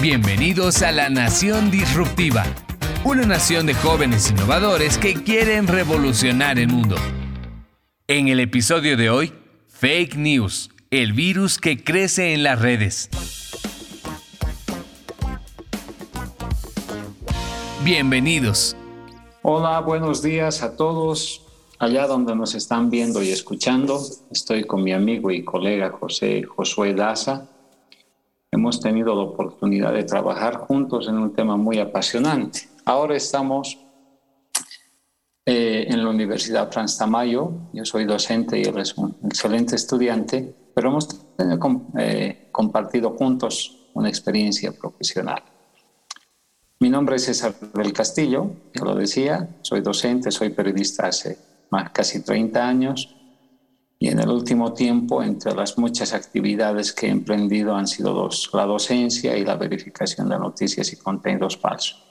Bienvenidos a la Nación Disruptiva, una nación de jóvenes innovadores que quieren revolucionar el mundo. En el episodio de hoy, Fake News, el virus que crece en las redes. Bienvenidos. Hola, buenos días a todos. Allá donde nos están viendo y escuchando, estoy con mi amigo y colega José Josué Daza hemos tenido la oportunidad de trabajar juntos en un tema muy apasionante. Ahora estamos eh, en la Universidad Franz Tamayo, yo soy docente y él es un excelente estudiante, pero hemos eh, compartido juntos una experiencia profesional. Mi nombre es César del Castillo, yo lo decía, soy docente, soy periodista hace más casi 30 años y en el último tiempo, entre las muchas actividades que he emprendido han sido dos, la docencia y la verificación de noticias y contenidos falsos.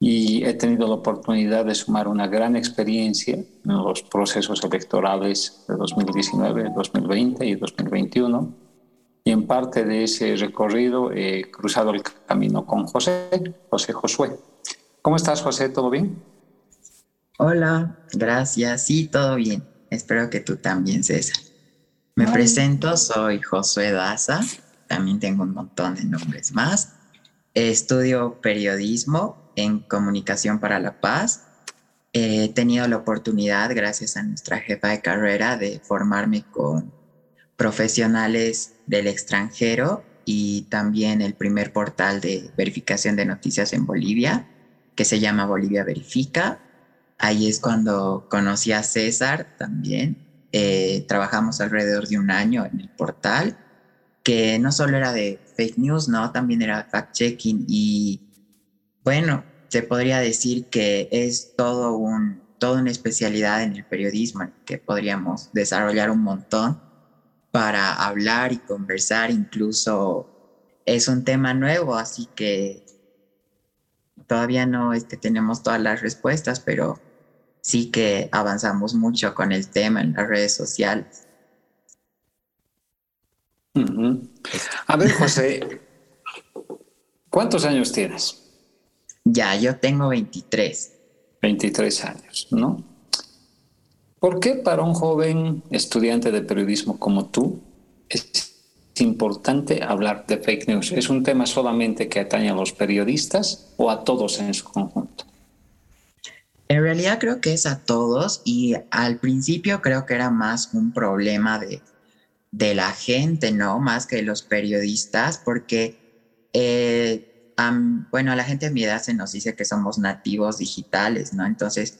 Y he tenido la oportunidad de sumar una gran experiencia en los procesos electorales de 2019, 2020 y 2021. Y en parte de ese recorrido he cruzado el camino con José, José Josué. ¿Cómo estás, José? ¿Todo bien? Hola, gracias. Sí, todo bien. Espero que tú también, César. Me presento, soy Josué Daza, también tengo un montón de nombres más. Estudio periodismo en comunicación para la paz. He tenido la oportunidad, gracias a nuestra jefa de carrera, de formarme con profesionales del extranjero y también el primer portal de verificación de noticias en Bolivia, que se llama Bolivia Verifica. Ahí es cuando conocí a César también. Eh, trabajamos alrededor de un año en el portal, que no solo era de fake news, no, también era fact-checking y bueno, se podría decir que es todo un, toda una especialidad en el periodismo que podríamos desarrollar un montón para hablar y conversar, incluso es un tema nuevo, así que todavía no este, tenemos todas las respuestas, pero sí que avanzamos mucho con el tema en las redes sociales. A ver, José, ¿cuántos años tienes? Ya, yo tengo 23. 23 años, ¿no? ¿Por qué para un joven estudiante de periodismo como tú es importante hablar de fake news? ¿Es un tema solamente que atañe a los periodistas o a todos en su conjunto? En realidad creo que es a todos y al principio creo que era más un problema de, de la gente, ¿no? Más que los periodistas, porque, eh, bueno, a la gente de mi edad se nos dice que somos nativos digitales, ¿no? Entonces,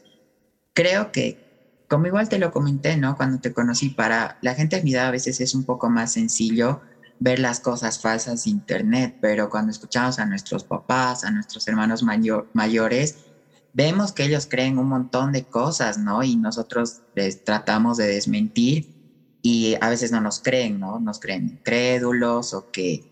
creo que, como igual te lo comenté, ¿no? Cuando te conocí, para la gente de mi edad a veces es un poco más sencillo ver las cosas falsas de Internet, pero cuando escuchamos a nuestros papás, a nuestros hermanos mayores, vemos que ellos creen un montón de cosas, ¿no? Y nosotros les tratamos de desmentir y a veces no nos creen, ¿no? Nos creen crédulos o que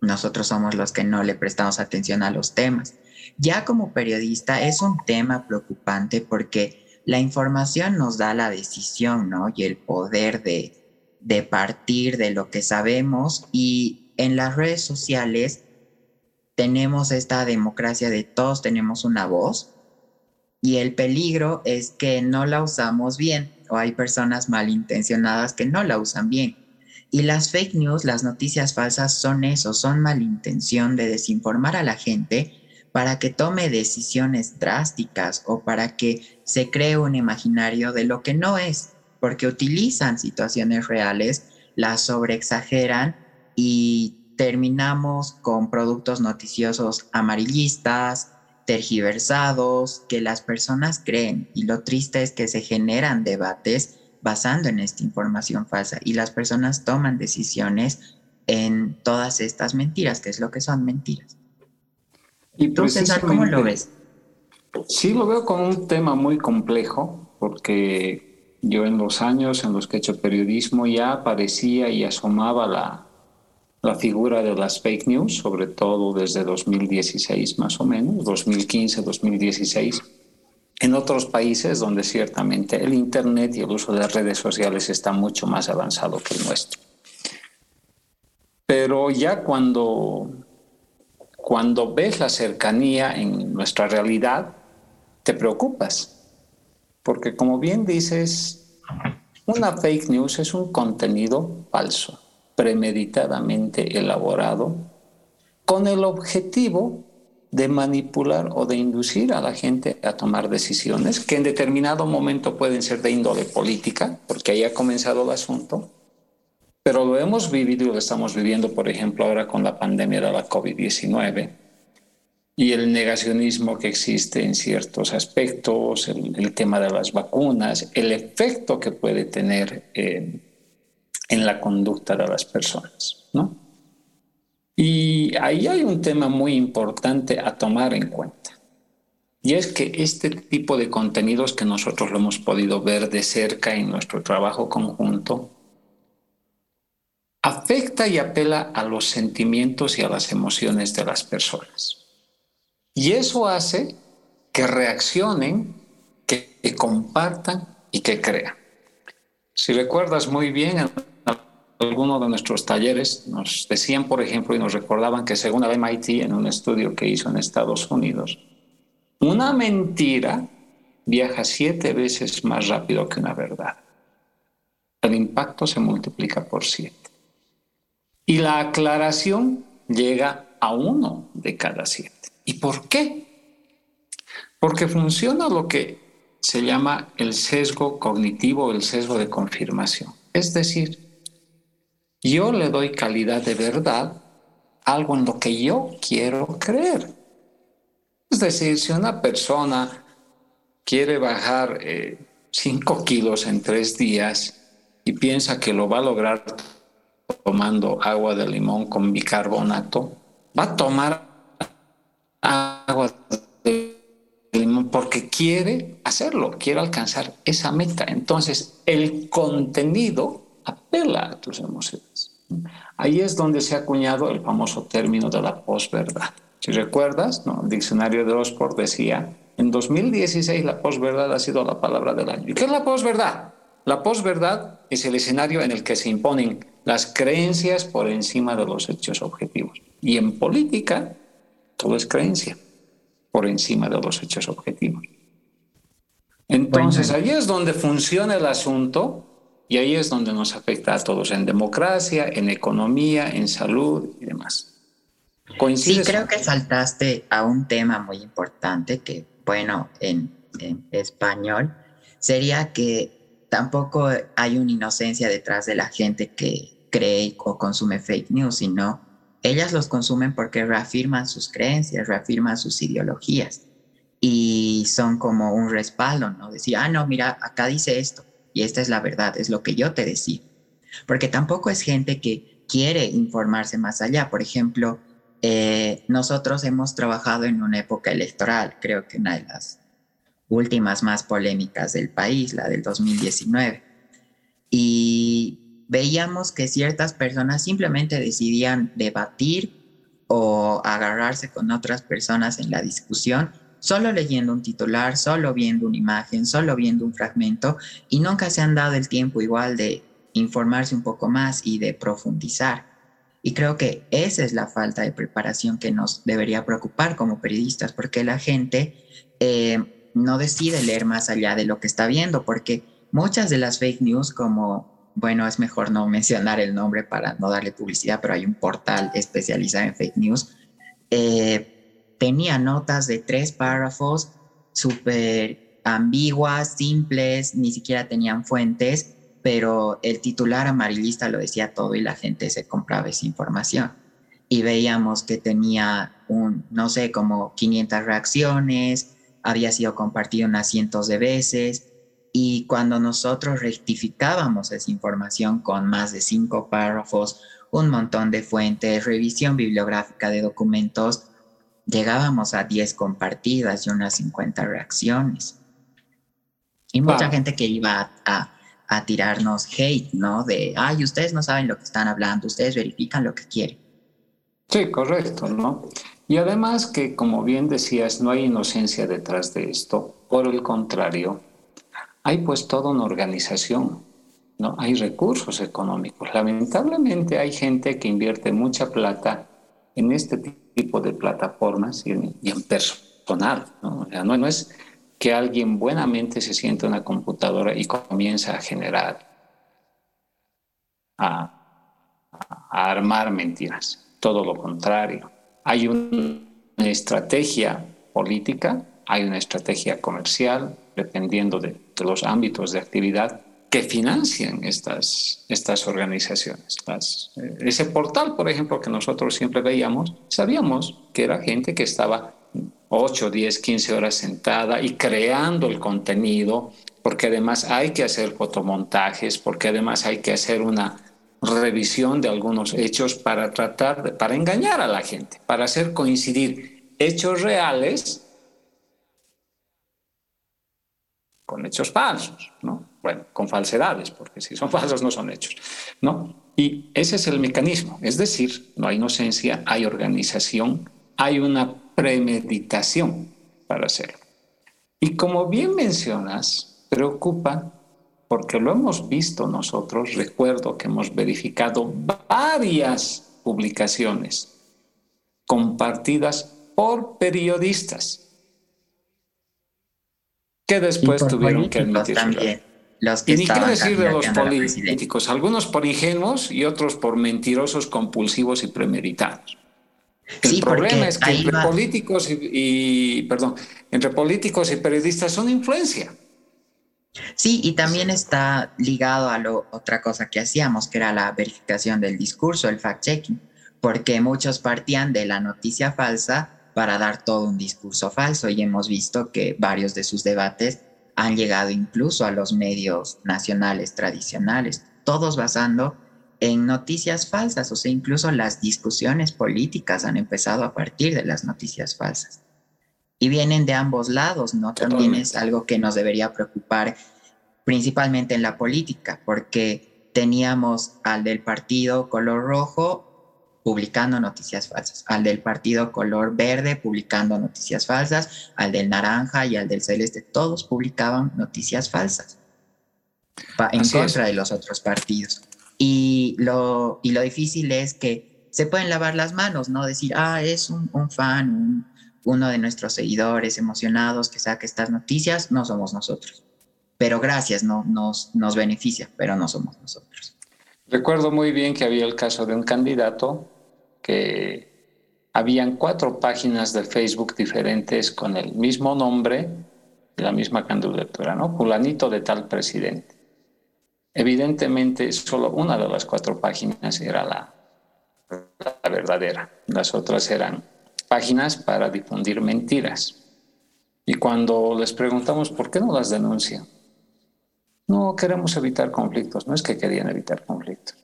nosotros somos los que no le prestamos atención a los temas. Ya como periodista es un tema preocupante porque la información nos da la decisión, ¿no? Y el poder de, de partir de lo que sabemos y en las redes sociales tenemos esta democracia de todos tenemos una voz y el peligro es que no la usamos bien o hay personas malintencionadas que no la usan bien. Y las fake news, las noticias falsas son eso, son malintención de desinformar a la gente para que tome decisiones drásticas o para que se cree un imaginario de lo que no es, porque utilizan situaciones reales, las sobreexageran y terminamos con productos noticiosos amarillistas, tergiversados que las personas creen y lo triste es que se generan debates basando en esta información falsa y las personas toman decisiones en todas estas mentiras, que es lo que son mentiras. ¿Y tú, César, cómo lo ves? Sí, lo veo como un tema muy complejo, porque yo en los años en los que he hecho periodismo ya aparecía y asomaba la, la figura de las fake news, sobre todo desde 2016 más o menos, 2015, 2016, en otros países donde ciertamente el Internet y el uso de redes sociales está mucho más avanzado que el nuestro. Pero ya cuando cuando ves la cercanía en nuestra realidad, te preocupas. Porque como bien dices, una fake news es un contenido falso, premeditadamente elaborado, con el objetivo de manipular o de inducir a la gente a tomar decisiones que en determinado momento pueden ser de índole política, porque ahí ha comenzado el asunto, pero lo hemos vivido y lo estamos viviendo, por ejemplo, ahora con la pandemia de la COVID-19 y el negacionismo que existe en ciertos aspectos, el, tema de las vacunas, el efecto que puede tener en la conducta de las personas, ¿no? Y ahí hay un tema muy importante a tomar en cuenta. Y es que este tipo de contenidos que nosotros lo hemos podido ver de cerca en nuestro trabajo conjunto, afecta y apela a los sentimientos y a las emociones de las personas. Y eso hace que reaccionen, que, compartan y que crean. Si recuerdas muy bien, en algunos de nuestros talleres nos decían, por ejemplo, y nos recordaban que según el MIT, en un estudio que hizo en Estados Unidos, una mentira viaja siete veces más rápido que una verdad. El impacto se multiplica por siete. Y la aclaración llega a uno de cada siete. ¿Y por qué? Porque funciona lo que se llama el sesgo cognitivo, el sesgo de confirmación. Es decir, yo le doy calidad de verdad algo en lo que yo quiero creer. Es decir, si una persona quiere bajar 5 eh, kilos en tres días y piensa que lo va a lograr tomando agua de limón con bicarbonato, va a tomar agua de limón porque quiere hacerlo, quiere alcanzar esa meta. Entonces, el contenido apela a tus emociones. Ahí es donde se ha acuñado el famoso término de la posverdad. Si recuerdas, ¿no? el diccionario de Oxford decía, en 2016 la posverdad ha sido la palabra del año. ¿Y qué es la posverdad? La posverdad es el escenario en el que se imponen las creencias por encima de los hechos objetivos. Y en política, todo es creencia por encima de los hechos objetivos. Entonces, ahí es donde funciona el asunto y ahí es donde nos afecta a todos en democracia, en economía, en salud y demás. Sí, creo que saltaste a un tema muy importante que, bueno, en, en español sería que tampoco hay una inocencia detrás de la gente que cree o consume fake news, sino ellas los consumen porque reafirman sus creencias, reafirman sus ideologías y son como un respaldo, ¿no? Decir, ah, no, mira, acá dice esto y esta es la verdad, es lo que yo te decía. Porque tampoco es gente que quiere informarse más allá. Por ejemplo, eh, nosotros hemos trabajado en una época electoral, creo que una de las últimas más polémicas del país, la del 2019. Y veíamos que ciertas personas simplemente decidían debatir o agarrarse con otras personas en la discusión solo leyendo un titular, solo viendo una imagen, solo viendo un fragmento y nunca se han dado el tiempo igual de informarse un poco más y de profundizar. Y creo que esa es la falta de preparación que nos debería preocupar como periodistas, porque la gente eh, no decide leer más allá de lo que está viendo, porque muchas de las fake news, como bueno, es mejor no mencionar el nombre para no darle publicidad, pero hay un portal especializado en fake news. Eh, tenía notas de tres párrafos súper ambiguas, simples, ni siquiera tenían fuentes, pero el titular amarillista lo decía todo y la gente se compraba esa información. Y veíamos que tenía un, no sé, como 500 reacciones, había sido compartido unas cientos de veces, y cuando nosotros rectificábamos esa información con más de cinco párrafos, un montón de fuentes, revisión bibliográfica de documentos, llegábamos a 10 compartidas y unas 50 reacciones. Y mucha gente que iba a, a, tirarnos hate, ¿no? De, ay, ustedes no saben lo que están hablando, ustedes verifican lo que quieren. Sí, correcto, ¿no? Y además que, como bien decías, no hay inocencia detrás de esto. Por el contrario, hay pues toda una organización, ¿no? Hay recursos económicos. Lamentablemente hay gente que invierte mucha plata en este tipo de plataformas y en, personal. ¿no? ¿no? es que alguien buenamente se siente en una computadora y comienza a generar, a, armar mentiras. Todo lo contrario. Hay una estrategia política, hay una estrategia comercial, dependiendo de, de los ámbitos de actividad, que financian estas, estas organizaciones. Eh, ese portal, por ejemplo, que nosotros siempre veíamos, sabíamos que era gente que estaba 8, 10, 15 horas sentada y creando el contenido, porque además hay que hacer fotomontajes, porque además hay que hacer una revisión de algunos hechos para tratar, de, para engañar a la gente, para hacer coincidir hechos reales con hechos falsos, ¿no? Bueno, con falsedades, porque si son falsos no son hechos, ¿no? Y ese es el mecanismo, es decir, no hay inocencia, hay organización, hay una premeditación para hacerlo. Y como bien mencionas, preocupa porque lo hemos visto nosotros, recuerdo que hemos verificado varias publicaciones compartidas por periodistas que después tuvieron que admitir también, los que y ni qué decir de los políticos, algunos por ingenuos y otros por mentirosos, compulsivos y premeditados. El problema es que entre políticos y, perdón, entre políticos y periodistas son influencia. Sí, y también está ligado a lo, otra cosa que hacíamos, que era la verificación del discurso, el fact-checking, porque muchos partían de la noticia falsa para dar todo un discurso falso y hemos visto que varios de sus debates han llegado incluso a los medios nacionales tradicionales, todos basando en noticias falsas, o sea, incluso las discusiones políticas han empezado a partir de las noticias falsas. Y vienen de ambos lados, ¿no? También es algo que nos debería preocupar principalmente en la política, porque teníamos al del partido color rojo publicando noticias falsas, al del partido color verde publicando noticias falsas, al del naranja y al del celeste, todos publicaban noticias falsas en contra de los otros partidos. Y lo, y lo difícil es que se pueden lavar las manos, ¿no? Decir, ah, es un, fan, uno de nuestros seguidores emocionados que saque estas noticias, no somos nosotros. Pero gracias, no, nos, nos beneficia, pero no somos nosotros. Recuerdo muy bien que había el caso de un candidato habían cuatro páginas de Facebook diferentes con el mismo nombre y la misma candidatura, ¿no? Fulanito de tal presidente. Evidentemente, solo una de las cuatro páginas era la, la verdadera. Las otras eran páginas para difundir mentiras. Y cuando les preguntamos por qué no las denuncian, no queremos evitar conflictos, no es que querían evitar conflictos,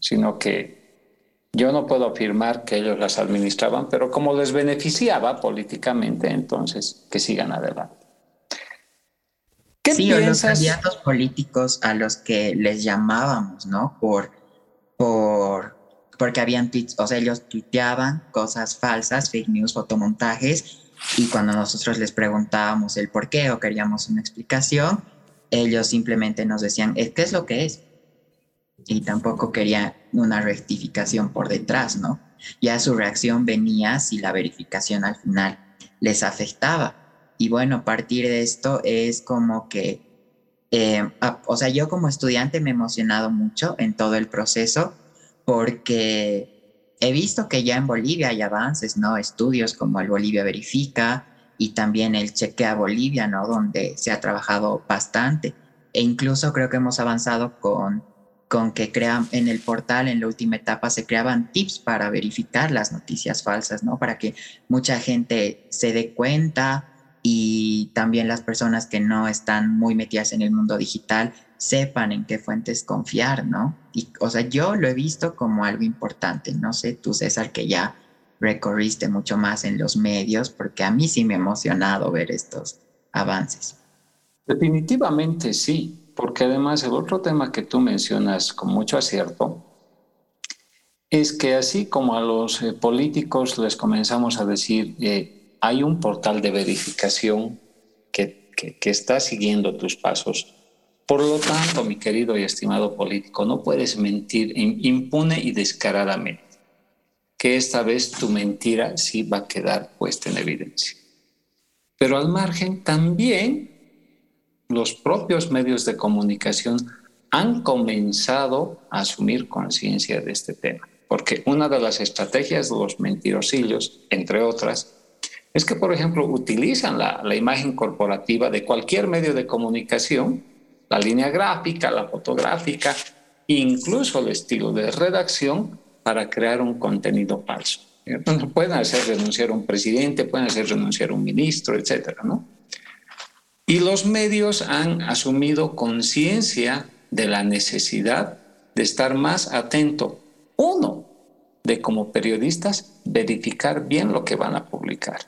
sino que yo no puedo afirmar que ellos las administraban, pero como les beneficiaba políticamente, entonces que sigan adelante. ¿Qué sí, piensas? los candidatos políticos a los que les llamábamos, ¿no? Por, por, porque habían tweets, o sea, ellos tuiteaban cosas falsas, fake news, fotomontajes, y cuando nosotros les preguntábamos el por qué o queríamos una explicación, ellos simplemente nos decían, ¿qué es lo que es? Y tampoco quería una rectificación por detrás, ¿no? Ya su reacción venía si la verificación al final les afectaba. Y bueno, a partir de esto es como que, eh, o sea, yo como estudiante me he emocionado mucho en todo el proceso porque he visto que ya en Bolivia hay avances, ¿no? Estudios como el Bolivia Verifica y también el Chequea Bolivia, ¿no? Donde se ha trabajado bastante. E incluso creo que hemos avanzado con con que crean en el portal en la última etapa se creaban tips para verificar las noticias falsas, ¿no? Para que mucha gente se dé cuenta y también las personas que no están muy metidas en el mundo digital sepan en qué fuentes confiar, ¿no? Y, o sea, yo lo he visto como algo importante. No sé, tú César, que ya recorriste mucho más en los medios, porque a mí sí me ha emocionado ver estos avances. Definitivamente sí porque además el otro tema que tú mencionas con mucho acierto es que así como a los eh, políticos les comenzamos a decir, eh, hay un portal de verificación que, que, está siguiendo tus pasos, por lo tanto, mi querido y estimado político, no puedes mentir impune y descaradamente. que esta vez tu mentira sí va a quedar puesta en evidencia. Pero al margen también los propios medios de comunicación han comenzado a asumir conciencia de este tema. Porque una de las estrategias de los mentirosillos, entre otras, es que, por ejemplo, utilizan la, la, imagen corporativa de cualquier medio de comunicación, la línea gráfica, la fotográfica, incluso el estilo de redacción para crear un contenido falso. pueden hacer renunciar a un presidente, pueden hacer renunciar a un ministro, etcétera, ¿no? Y los medios han asumido conciencia de la necesidad de estar más atento, uno, de como periodistas verificar bien lo que van a publicar.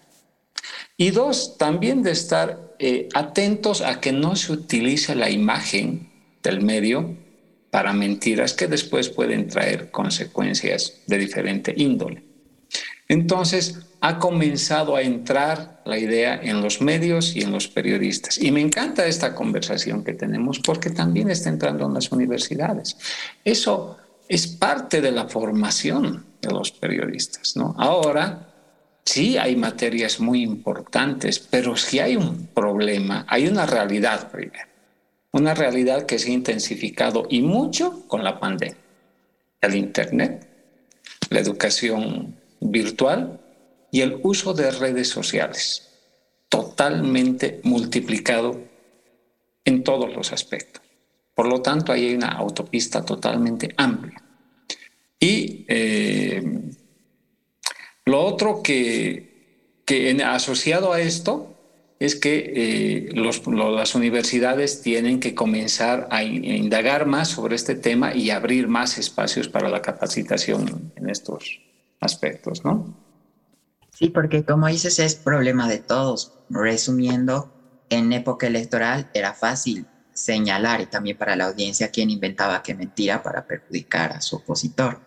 Y dos, también de estar eh, atentos a que no se utilice la imagen del medio para mentiras que después pueden traer consecuencias de diferente índole. Entonces, ha comenzado a entrar la idea en los medios y en los periodistas. Y me encanta esta conversación que tenemos porque también está entrando en las universidades. Eso es parte de la formación de los periodistas. Ahora, sí hay materias muy importantes, pero si hay un problema, hay una realidad primero. Una realidad que se ha intensificado y mucho con la pandemia. El Internet, la educación virtual y el uso de redes sociales, totalmente multiplicado en todos los aspectos. Por lo tanto, ahí hay una autopista totalmente amplia. Y eh, lo otro que, que asociado a esto es que eh, las universidades tienen que comenzar a indagar más sobre este tema y abrir más espacios para la capacitación en estos aspectos, ¿no? Sí, porque como dices, es problema de todos. Resumiendo, en época electoral era fácil señalar y también para la audiencia quién inventaba qué mentira para perjudicar a su opositor.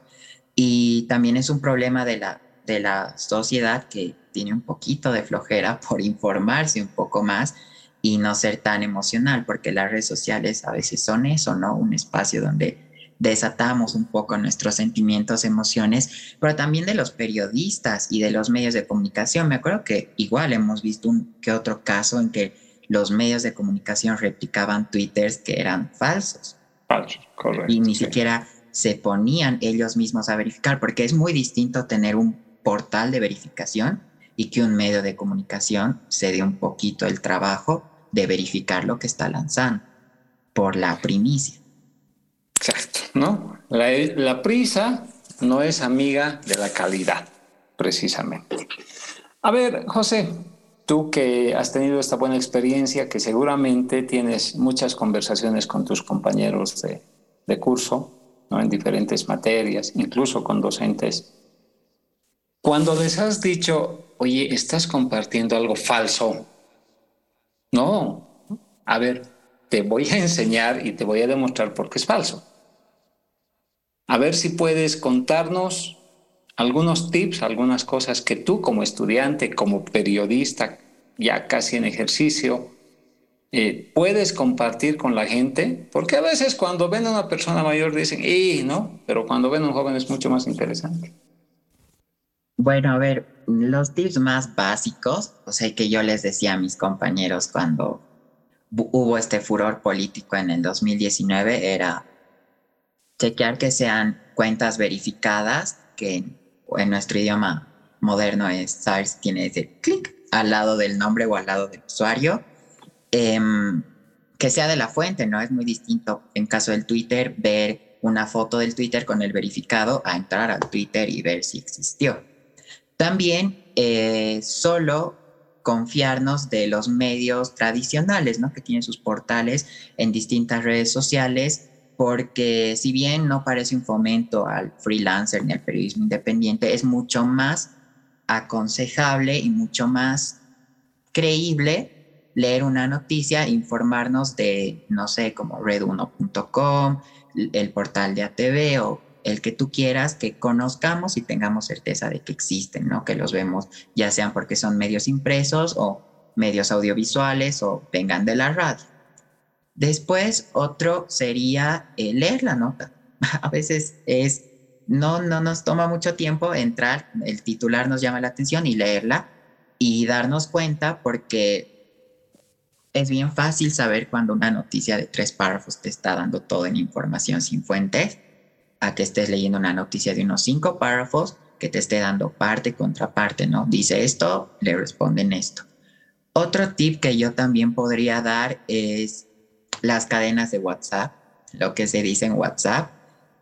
Y también es un problema de la, de la sociedad que tiene un poquito de flojera por informarse un poco más y no ser tan emocional, porque las redes sociales a veces son eso, ¿no? Un espacio donde desatamos un poco nuestros sentimientos, emociones, pero también de los periodistas y de los medios de comunicación. Me acuerdo que igual hemos visto un que otro caso en que los medios de comunicación replicaban twitters que eran falsos. Falsos, correcto. Y ni siquiera se ponían ellos mismos a verificar, porque es muy distinto tener un portal de verificación y que un medio de comunicación se dé un poquito el trabajo de verificar lo que está lanzando por la primicia. ¿No? La, prisa no es amiga de la calidad, precisamente. A ver, José, tú que has tenido esta buena experiencia, que seguramente tienes muchas conversaciones con tus compañeros de, de curso, ¿no? en diferentes materias, incluso con docentes. Cuando les has dicho, oye, estás compartiendo algo falso, no, a ver, te voy a enseñar y te voy a demostrar por qué es falso. A ver si puedes contarnos algunos tips, algunas cosas que tú como estudiante, como periodista, ya casi en ejercicio, eh, puedes compartir con la gente, porque a veces cuando ven a una persona mayor dicen, ¡y no! Pero cuando ven a un joven es mucho más interesante. Bueno, a ver, los tips más básicos, o sea, que yo les decía a mis compañeros cuando hubo este furor político en el 2019 era chequear que sean cuentas verificadas, que en nuestro idioma moderno es SARS, tiene ese clic al lado del nombre o al lado del usuario. Em, que sea de la fuente, ¿no? Es muy distinto en caso del Twitter ver una foto del Twitter con el verificado a entrar al Twitter y ver si existió. También eh, solo confiarnos de los medios tradicionales, ¿no? Que tienen sus portales en distintas redes sociales porque si bien no parece un fomento al freelancer ni al periodismo independiente, es mucho más aconsejable y mucho más creíble leer una noticia, informarnos de, no sé, como red1.com, el portal de ATV o el que tú quieras, que conozcamos y tengamos certeza de que existen, ¿no? Que los vemos, ya sean porque son medios impresos o medios audiovisuales o vengan de la radio. Después, otro sería eh, leer la nota. A veces es no, no nos toma mucho tiempo entrar, el titular nos llama la atención y leerla y darnos cuenta porque es bien fácil saber cuando una noticia de tres párrafos te está dando todo en información sin fuentes, a que estés leyendo una noticia de unos cinco párrafos que te esté dando parte contra parte, ¿no? Dice esto, le responden esto. Otro tip que yo también podría dar es las cadenas de WhatsApp, lo que se dice en WhatsApp,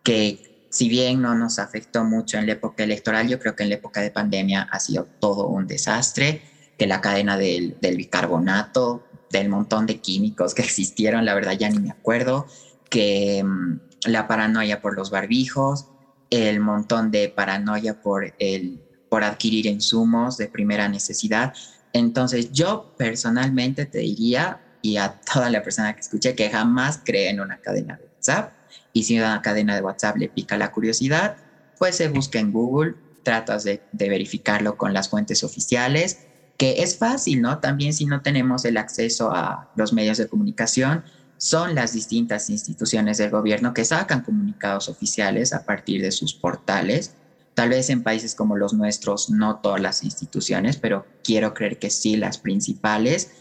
que si bien no nos afectó mucho en la época electoral, yo creo que en la época de pandemia ha sido todo un desastre, que la cadena del, bicarbonato, del montón de químicos que existieron, la verdad ya ni me acuerdo, que mm, la paranoia por los barbijos, el montón de paranoia por, el, por adquirir insumos de primera necesidad. Entonces yo personalmente te diría, y a toda la persona que escuche, que jamás cree en una cadena de WhatsApp y si una cadena de WhatsApp le pica la curiosidad, pues se busca en Google, tratas de, verificarlo con las fuentes oficiales, que es fácil, ¿no? También si no tenemos el acceso a los medios de comunicación, son las distintas instituciones del gobierno que sacan comunicados oficiales a partir de sus portales. Tal vez en países como los nuestros, no todas las instituciones, pero quiero creer que sí las principales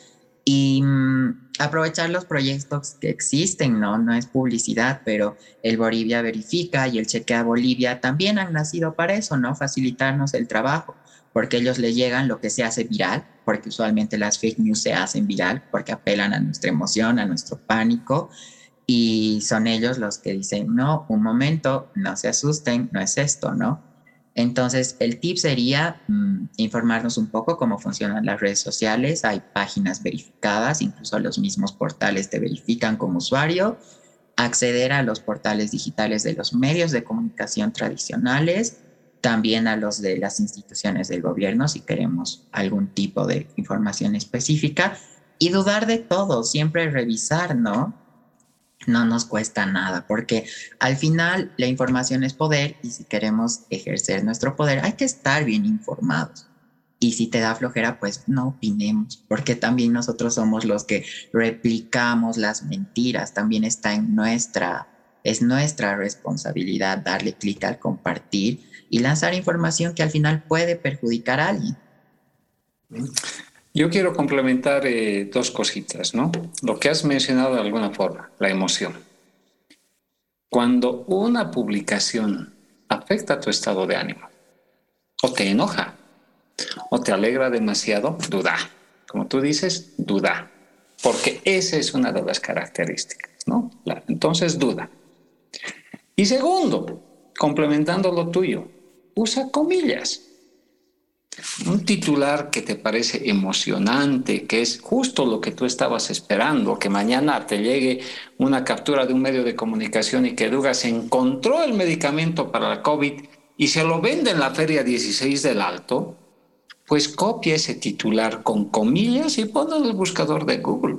y mm, aprovechar los proyectos que existen, ¿no? No es publicidad, pero el Bolivia Verifica y el Chequea Bolivia también han nacido para eso, ¿no? Facilitarnos el trabajo, porque ellos le llegan lo que se hace viral, porque usualmente las fake news se hacen viral, porque apelan a nuestra emoción, a nuestro pánico, y son ellos los que dicen, no, un momento, no se asusten, no es esto, ¿no? Entonces, el tip sería mm, informarnos un poco cómo funcionan las redes sociales. Hay páginas verificadas, incluso los mismos portales te verifican como usuario. Acceder a los portales digitales de los medios de comunicación tradicionales, también a los de las instituciones del gobierno si queremos algún tipo de información específica. Y dudar de todo, siempre revisar, ¿no? No nos cuesta nada, porque al final la información es poder y si queremos ejercer nuestro poder hay que estar bien informados. Y si te da flojera, pues no opinemos, porque también nosotros somos los que replicamos las mentiras, también está en nuestra, es nuestra responsabilidad darle clic al compartir y lanzar información que al final puede perjudicar a alguien. Yo quiero complementar eh, dos cositas, ¿no? Lo que has mencionado de alguna forma, la emoción. Cuando una publicación afecta tu estado de ánimo, o te enoja, o te alegra demasiado, duda. Como tú dices, duda. Porque esa es una de las características, ¿no? entonces, duda. Y segundo, complementando lo tuyo, usa comillas un titular que te parece emocionante, que es justo lo que tú estabas esperando, que mañana te llegue una captura de un medio de comunicación y que Dugas encontró el medicamento para la COVID y se lo vende en la feria 16 del Alto, pues copia ese titular con comillas y ponlo en el buscador de Google.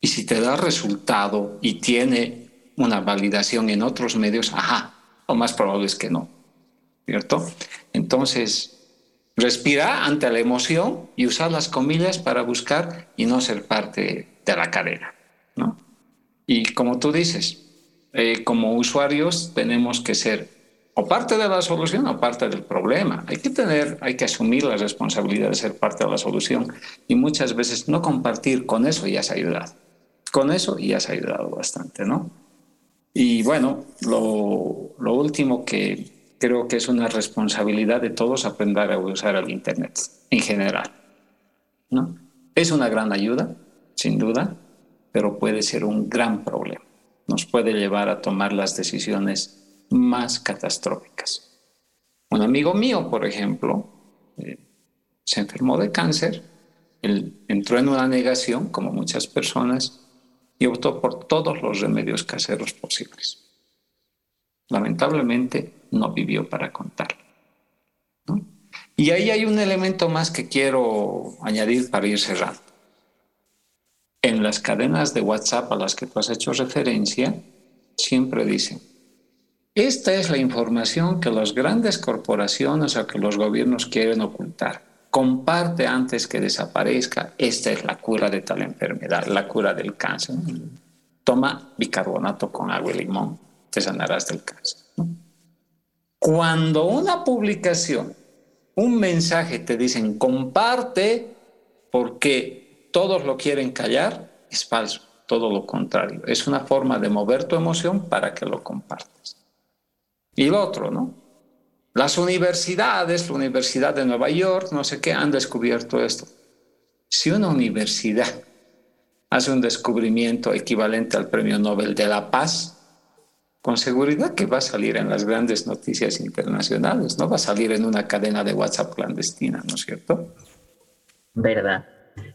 Y si te da resultado y tiene una validación en otros medios, ajá, lo más probable es que no. ¿cierto? Entonces, respira ante la emoción y usar las comillas para buscar y no ser parte de la cadena, ¿no? Y como tú dices, eh, como usuarios tenemos que ser o parte de la solución o parte del problema. Hay que tener, hay que asumir la responsabilidad de ser parte de la solución y muchas veces no compartir con eso ya has ayudado. Con eso ya has ayudado bastante, ¿no? Y bueno, lo, lo último que creo que es una responsabilidad de todos aprender a usar el Internet en general. ¿no? Es una gran ayuda, sin duda, pero puede ser un gran problema. Nos puede llevar a tomar las decisiones más catastróficas. Un amigo mío, por ejemplo, eh, se enfermó de cáncer, él entró en una negación, como muchas personas, y optó por todos los remedios caseros posibles. Lamentablemente, no vivió para contar. Y ahí hay un elemento más que quiero añadir para ir cerrando. En las cadenas de WhatsApp a las que tú has hecho referencia, siempre dicen, esta es la información que las grandes corporaciones o que los gobiernos quieren ocultar. Comparte antes que desaparezca. Esta es la cura de tal enfermedad, la cura del cáncer. Toma bicarbonato con agua y limón, te sanarás del cáncer. Cuando una publicación, un mensaje te dicen comparte porque todos lo quieren callar, es falso, todo lo contrario. Es una forma de mover tu emoción para que lo compartas. Y lo otro, ¿no? Las universidades, la Universidad de Nueva York, no sé qué, han descubierto esto. Si una universidad hace un descubrimiento equivalente al Premio Nobel de la Paz, con seguridad que va a salir en las grandes noticias internacionales, no va a salir en una cadena de WhatsApp clandestina, ¿no es cierto? Verdad.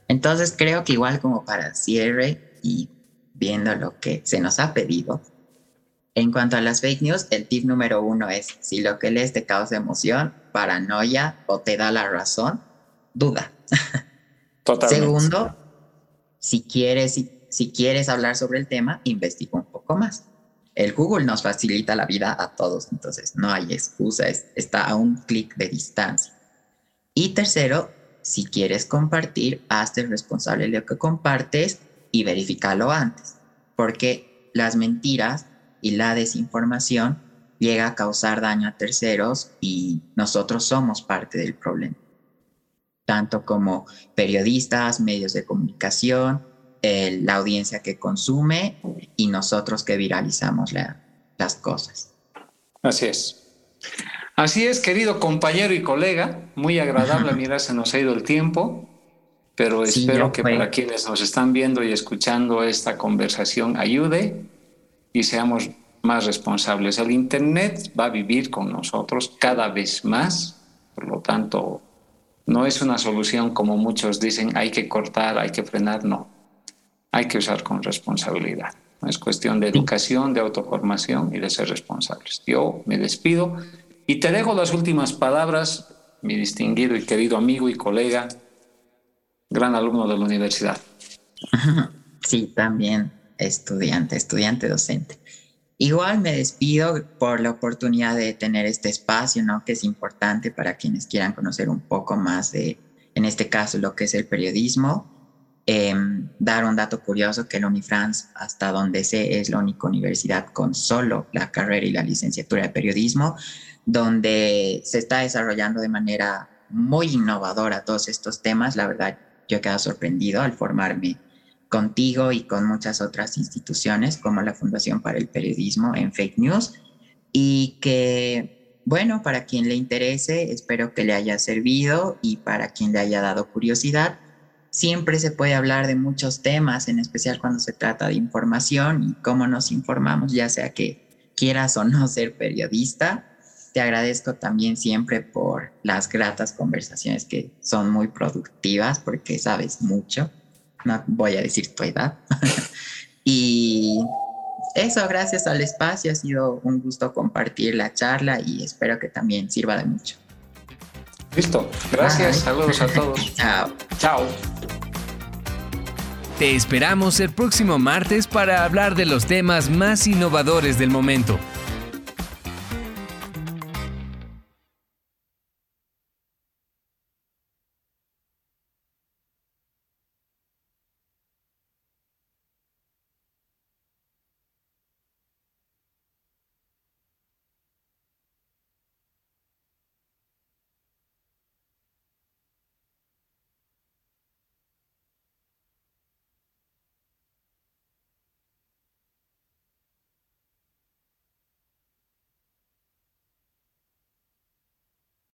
Entonces creo que igual como para cierre y viendo lo que se nos ha pedido, en cuanto a las fake news, el tip número uno es, si lo que lees te causa emoción, paranoia o te da la razón, duda. Totalmente. Segundo, si quieres, si, quieres hablar sobre el tema, investiga un poco más. El Google nos facilita la vida a todos, entonces no hay excusa, está a un clic de distancia. Y tercero, si quieres compartir, hazte responsable de lo que compartes y verifícalo antes, porque las mentiras y la desinformación llega a causar daño a terceros y nosotros somos parte del problema. Tanto como periodistas, medios de comunicación, la audiencia que consume y nosotros que viralizamos las cosas. Así es. Así es, querido compañero y colega, muy agradable, mira, se nos ha ido el tiempo, pero espero que para quienes nos están viendo y escuchando esta conversación ayude y seamos más responsables. El Internet va a vivir con nosotros cada vez más, por lo tanto, no es una solución como muchos dicen, hay que cortar, hay que frenar, no. Hay que usar con responsabilidad. Es cuestión de educación, de autoformación y de ser responsables. Yo me despido y te dejo las últimas palabras, mi distinguido y querido amigo y colega, gran alumno de la universidad. Sí, también estudiante, estudiante docente. Igual me despido por la oportunidad de tener este espacio, ¿no? Que es importante para quienes quieran conocer un poco más de, en este caso, lo que es el periodismo. Em, dar un dato curioso que la Unifrance, hasta donde sé, es la única universidad con solo la carrera y la licenciatura de periodismo, donde se está desarrollando de manera muy innovadora todos estos temas. La verdad, yo he quedado sorprendido al formarme contigo y con muchas otras instituciones como la Fundación para el Periodismo en Fake News y que, bueno, para quien le interese, espero que le haya servido y para quien le haya dado curiosidad, siempre se puede hablar de muchos temas, en especial cuando se trata de información y cómo nos informamos, ya sea que quieras o no ser periodista. Te agradezco también siempre por las gratas conversaciones que son muy productivas porque sabes mucho no voy a decir tu edad. y eso, gracias al espacio, ha sido un gusto compartir la charla y espero que también sirva de mucho. Listo, gracias, saludos a todos. Chao. Chao. Te esperamos el próximo martes para hablar de los temas más innovadores del momento.